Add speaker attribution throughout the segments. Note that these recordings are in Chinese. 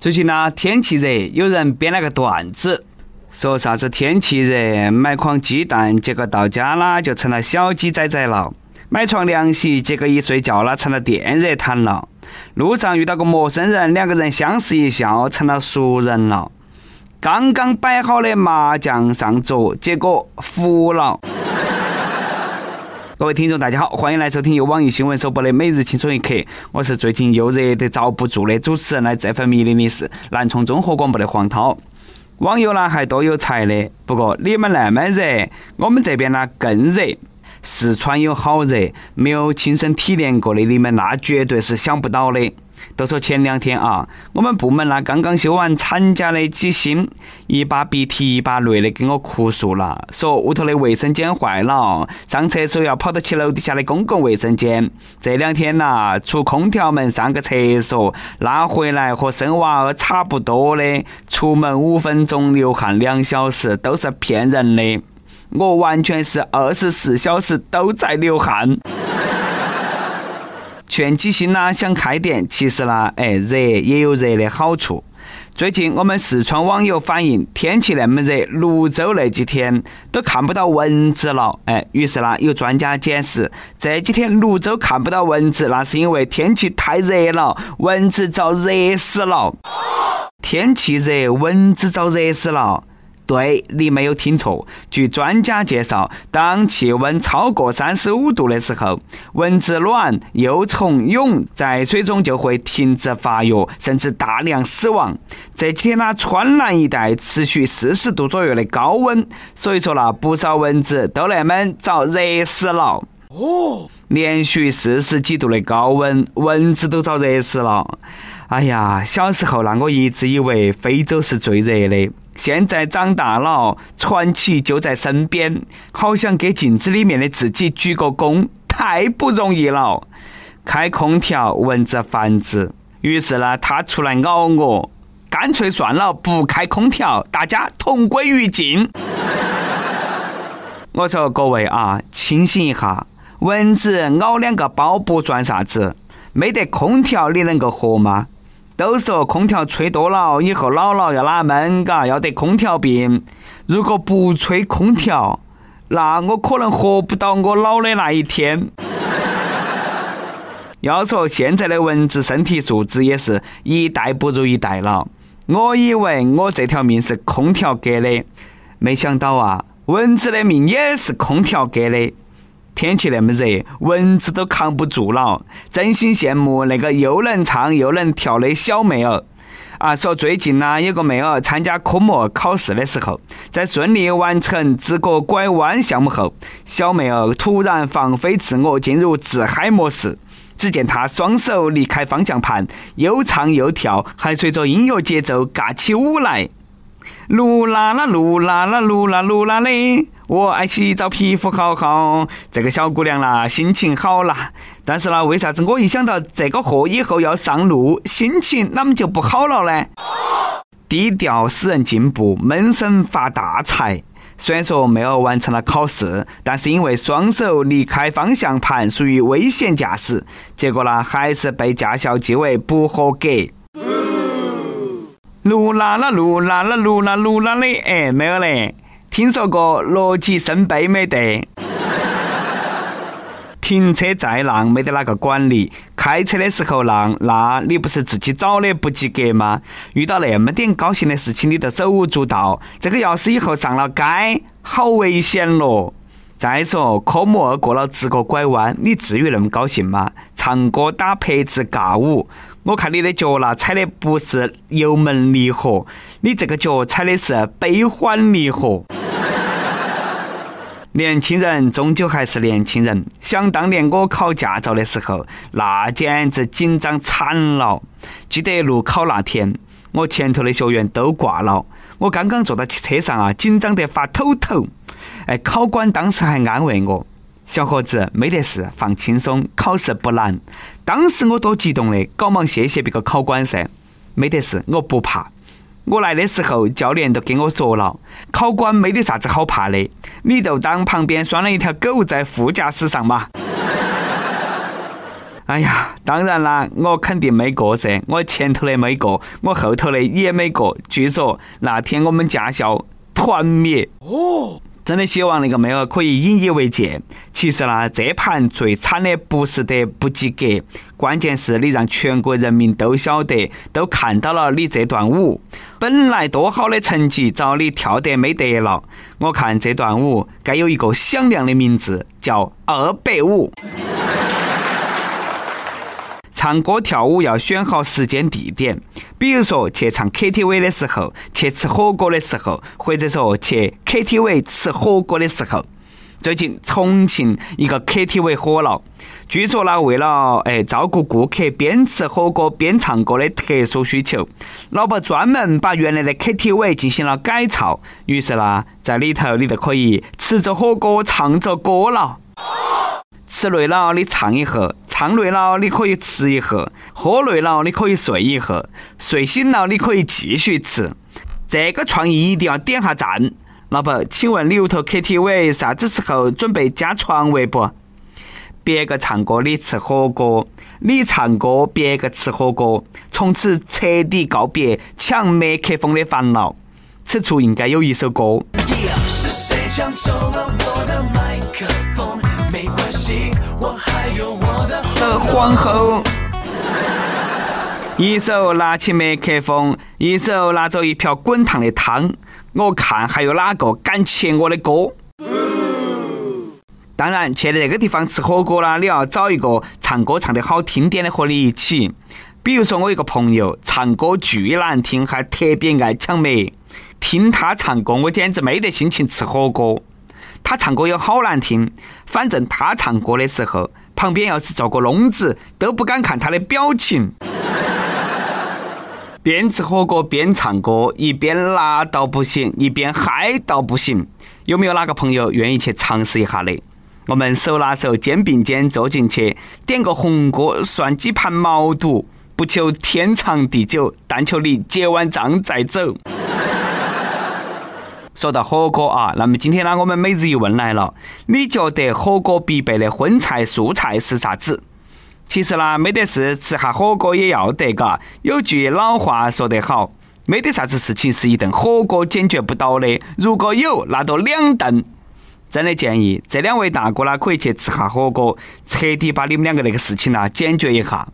Speaker 1: 最近呢，天气热，有人编了个段子，说啥子天气热，买筐鸡蛋，结果到家啦就成了小鸡仔仔了；买床凉席，结果一睡觉啦成了电热毯了；路上遇到个陌生人，两个人相视一笑，成了熟人了；刚刚摆好的麻将上桌，结果服了。各位听众，大家好，欢迎来收听由网易新闻首播的《每日轻松一刻》，我是最近又热得遭不住的主持人，来这份迷离的是南充综合广播的黄涛。网友呢还多有才的，不过你们那么热，我们这边呢更热。四川有好热，没有亲身体验过的你们那绝对是想不到的。都说前两天啊，我们部门那刚刚休完产假的几星，一把鼻涕一把泪的给我哭诉了，说屋头的卫生间坏了，上厕所要跑到去楼底下的公共卫生间。这两天呐，出空调门上个厕所，拉回来和生娃儿差不多的，出门五分钟流汗两小时，都是骗人的。我完全是二十四小时都在流汗。劝鸡心呢想开点，其实呢，哎，热也有热的好处。最近我们四川网友反映，天气那么热，泸州那几天都看不到蚊子了。哎，于是呢，有专家解释，这几天泸州看不到蚊子，那是因为天气太热了，蚊子遭热死了。天气热，蚊子遭热死了。对你没有听错，据专家介绍，当气温超过三十五度的时候，蚊子卵、幼虫、蛹在水中就会停止发育，甚至大量死亡。这几天呢，川南一带持续四十度左右的高温，所以说呢，不少蚊子都那么遭热死了。哦，连续四十几度的高温，蚊子都遭热死了。哎呀，小时候那我一直以为非洲是最热的。现在长大了，传奇就在身边，好想给镜子里面的自己鞠个躬，太不容易了。开空调，蚊子繁殖，于是呢，他出来咬我，干脆算了，不开空调，大家同归于尽。我说各位啊，清醒一下，蚊子咬两个包不算啥子，没得空调你能够活吗？都说空调吹多了以后老了要拉闷，嘎，要得空调病。如果不吹空调，那我可能活不到我老的那一天。要说现在的蚊子身体素质也是一代不如一代了。我以为我这条命是空调给的，没想到啊，蚊子的命也是空调给的。天气那么热，蚊子都扛不住了，真心羡慕那个又能唱又能跳的小妹儿。啊，说最近呢，有个妹儿参加科目考试的时候，在顺利完成直角拐弯项目后，小妹儿突然放飞自我，进入自嗨模式。只见她双手离开方向盘，又唱又跳，还随着音乐节奏尬起舞来。噜啦啦，噜啦啦，噜啦噜啦嘞！我爱洗澡，皮肤好好。这个小姑娘啦，心情好啦。但是呢，为啥子我一想到这个货以后要上路，心情啷么就不好了呢？低调使人进步，闷声发大财。虽然说没有完成了考试，但是因为双手离开方向盘，属于危险驾驶，结果呢，还是被驾校记为不合格。噜啦啦，噜啦啦，噜啦噜啦嘞，哎，没有嘞。听说过逻辑生杯没得？停车再让没得哪个管理，开车的时候让，那你不是自己找的不及格吗？遇到那么点高兴的事情，你都手舞足蹈，这个要是以后上了街，好危险咯！再说科目二过了直个拐弯，你至于那么高兴吗？唱歌打拍子尬舞。我看你的脚那，踩的不是油门离合，你这个脚踩的是悲欢离合。年轻人终究还是年轻人。想当年我考驾照的时候，那简直紧张惨了。记得路考那天，我前头的学员都挂了，我刚刚坐到车上啊，紧张得发抖抖。哎，考官当时还安慰我。小伙子，没得事，放轻松，考试不难。当时我多激动的，赶忙谢谢别个考官噻。没得事，我不怕。我来的时候，教练都跟我说了，考官没得啥子好怕的，你就当旁边拴了一条狗在副驾驶上嘛。哎呀，当然啦，我肯定没过噻，我前头的没过，我后头的也没过。据说那天我们驾校团灭。哦。真的希望那个妹儿可以引以为戒。其实呢，这盘最惨的不是得不及格，关键是你让全国人民都晓得，都看到了你这段舞。本来多好的成绩，找你跳得没得了。我看这段舞该有一个响亮的名字，叫二百五。唱歌跳舞要选好时间地点，比如说去唱 KTV 的时候，去吃火锅的时候，或者说去 KTV 吃火锅的时候。最近重庆一个 KTV 火了，据说呢，为了哎照顾顾客边吃火锅边唱歌的特殊需求，老板专门把原来的 KTV 进行了改造，于是呢，在里头你就可以吃着火锅唱着歌了。吃累了，你唱一会；唱累了，你可以吃一盒；喝累了，你可以睡一盒；睡醒了，你可以继续吃。这个创意一定要点下赞。老板，请问你屋头 KTV 啥子时候准备加床位不？别个唱歌你吃火锅，你唱歌别个吃火锅，从此彻底告别抢麦克风的烦恼。此处应该有一首歌。是谁抢走了我的麦的皇后。一手拿起麦克风，一手拿着一瓢滚烫的汤，我看还有哪个敢切我的歌？当然，去那个地方吃火锅啦，你要找一个唱歌唱得好听点的和你一起。比如说，我一个朋友唱歌巨难听，还特别爱抢麦，听他唱歌，我简直没得心情吃火锅。他唱歌有好难听，反正他唱歌的时候，旁边要是坐个聋子，都不敢看他的表情。边吃火锅边唱歌，一边辣到不行，一边嗨到不行。有没有哪个朋友愿意去尝试一下的？我们手拉手、肩并肩坐进去，点个红锅，涮几盘毛肚，不求天长地久，但求你结完账再走。说到火锅啊，那么今天呢，我们每日一问来了，你觉得火锅必备的荤菜、素菜是啥子？其实呢，没得事，吃下火锅也要得，嘎。有句老话说得好，没得啥子事情是一顿火锅解决不到的，如果有，那都两顿。真的建议这两位大哥呢，可以去吃下火锅，彻底把你们两个那个事情呢解决一下。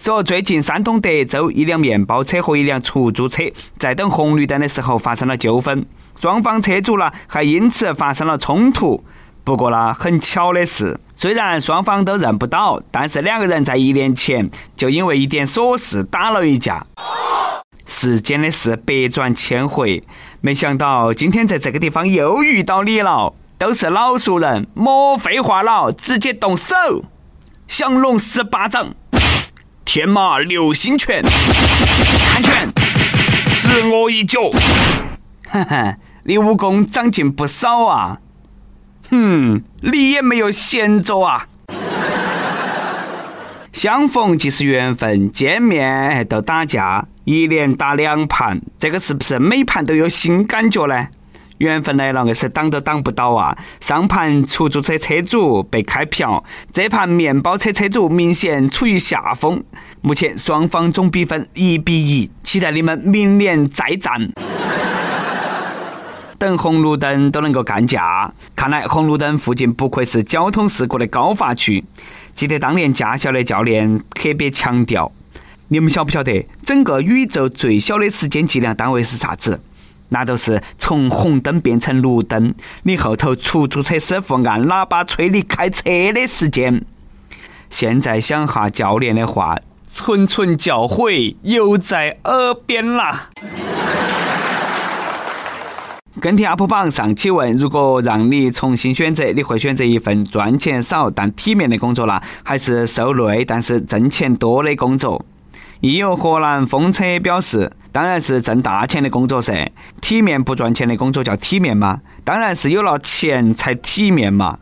Speaker 1: 说最近山东德州一辆面包车和一辆出租车在等红绿灯的时候发生了纠纷。双方车主呢还因此发生了冲突。不过呢，很巧的是，虽然双方都认不到，但是两个人在一年前就因为一点琐事打了一架。世间的事百转千回，没想到今天在这个地方又遇到你了。都是老熟人，莫废话了，直接动手！降龙十八掌，天马流星拳，看拳，吃我一脚！哈哈。你武功长进不少啊！哼，你也没有闲着啊！相逢即是缘分，见面都打架，一连打两盘，这个是不是每盘都有新感觉呢？缘分来了，硬是挡都挡不到啊！上盘出租车车主被开瓢，这盘面包车车主明显处于下风。目前双方总比分一比一，期待你们明年再战。等红绿灯都能够干架，看来红绿灯附近不愧是交通事故的高发区。记得当年驾校的教练特别强调：你们晓不晓得，整个宇宙最小的时间计量单位是啥子？那都是从红灯变成绿灯，你后头出租车师傅按喇叭催你开车的时间。现在想哈教练的话，谆谆教诲犹在耳边啦。跟帖 UP 榜上期问：如果让你重新选择，你会选择一份赚钱少但体面的工作呢，还是受累但是挣钱多的工作？亦有河南风车表示：当然是挣大钱的工作噻，体面不赚钱的工作叫体面吗？当然是有了钱才体面嘛。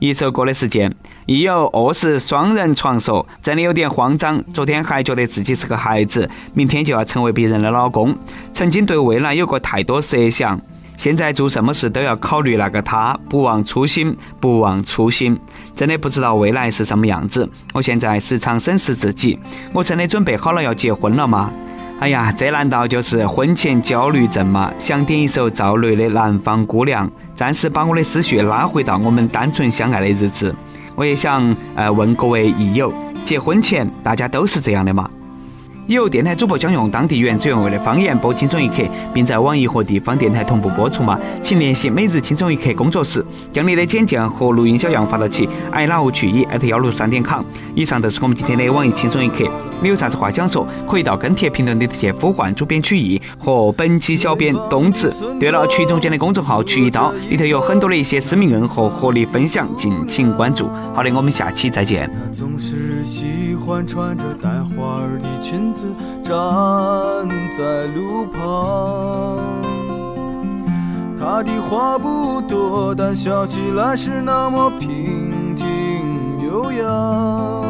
Speaker 1: 一首歌的时间，亦有卧室双人床说：真的有点慌张，昨天还觉得自己是个孩子，明天就要成为别人的老公。曾经对未来有过太多设想。现在做什么事都要考虑那个他，不忘初心，不忘初心。真的不知道未来是什么样子。我现在时常审视自己，我真的准备好了要结婚了吗？哎呀，这难道就是婚前焦虑症吗？想点一首赵雷的《南方姑娘》，暂时把我的思绪拉回到我们单纯相爱的日子。我也想呃问各位益友，结婚前大家都是这样的吗？有电台主播将用当地原汁原味的方言播《轻松一刻》，并在网易和地方电台同步播出吗？请联系每日轻松一刻工作室，将你的简介和录音小样发到其 i love 去一艾特幺六三点 com。以上就是我们今天的网易轻松一刻。你有啥子话想说，可以到跟帖评论里头去呼唤主编曲艺和本期小编冬子。对了，曲总监的公众号曲一刀里头有很多的一些私密问和合理分享，敬请关注。好的，我们下期再见。
Speaker 2: 站在路旁，他的话不多，但笑起来是那么平静悠扬。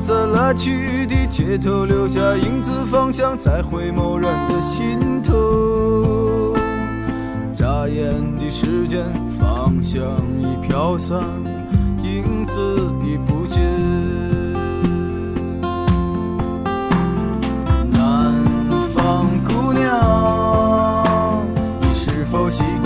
Speaker 2: 在来去的街头留下影子，方向在回眸人的心头。眨眼的时间，方向已飘散，影子已不见。南方姑娘，你是否习惯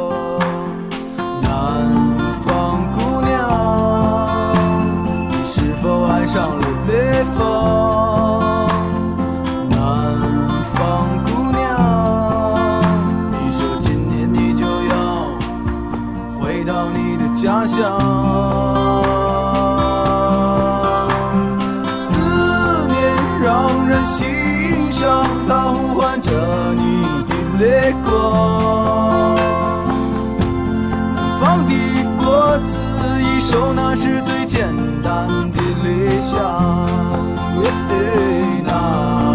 Speaker 2: 北方南方姑娘你说今年你就要回到你的家乡思念让人心伤它呼唤着你的泪光南方的果子已熟那是最简下，别对那。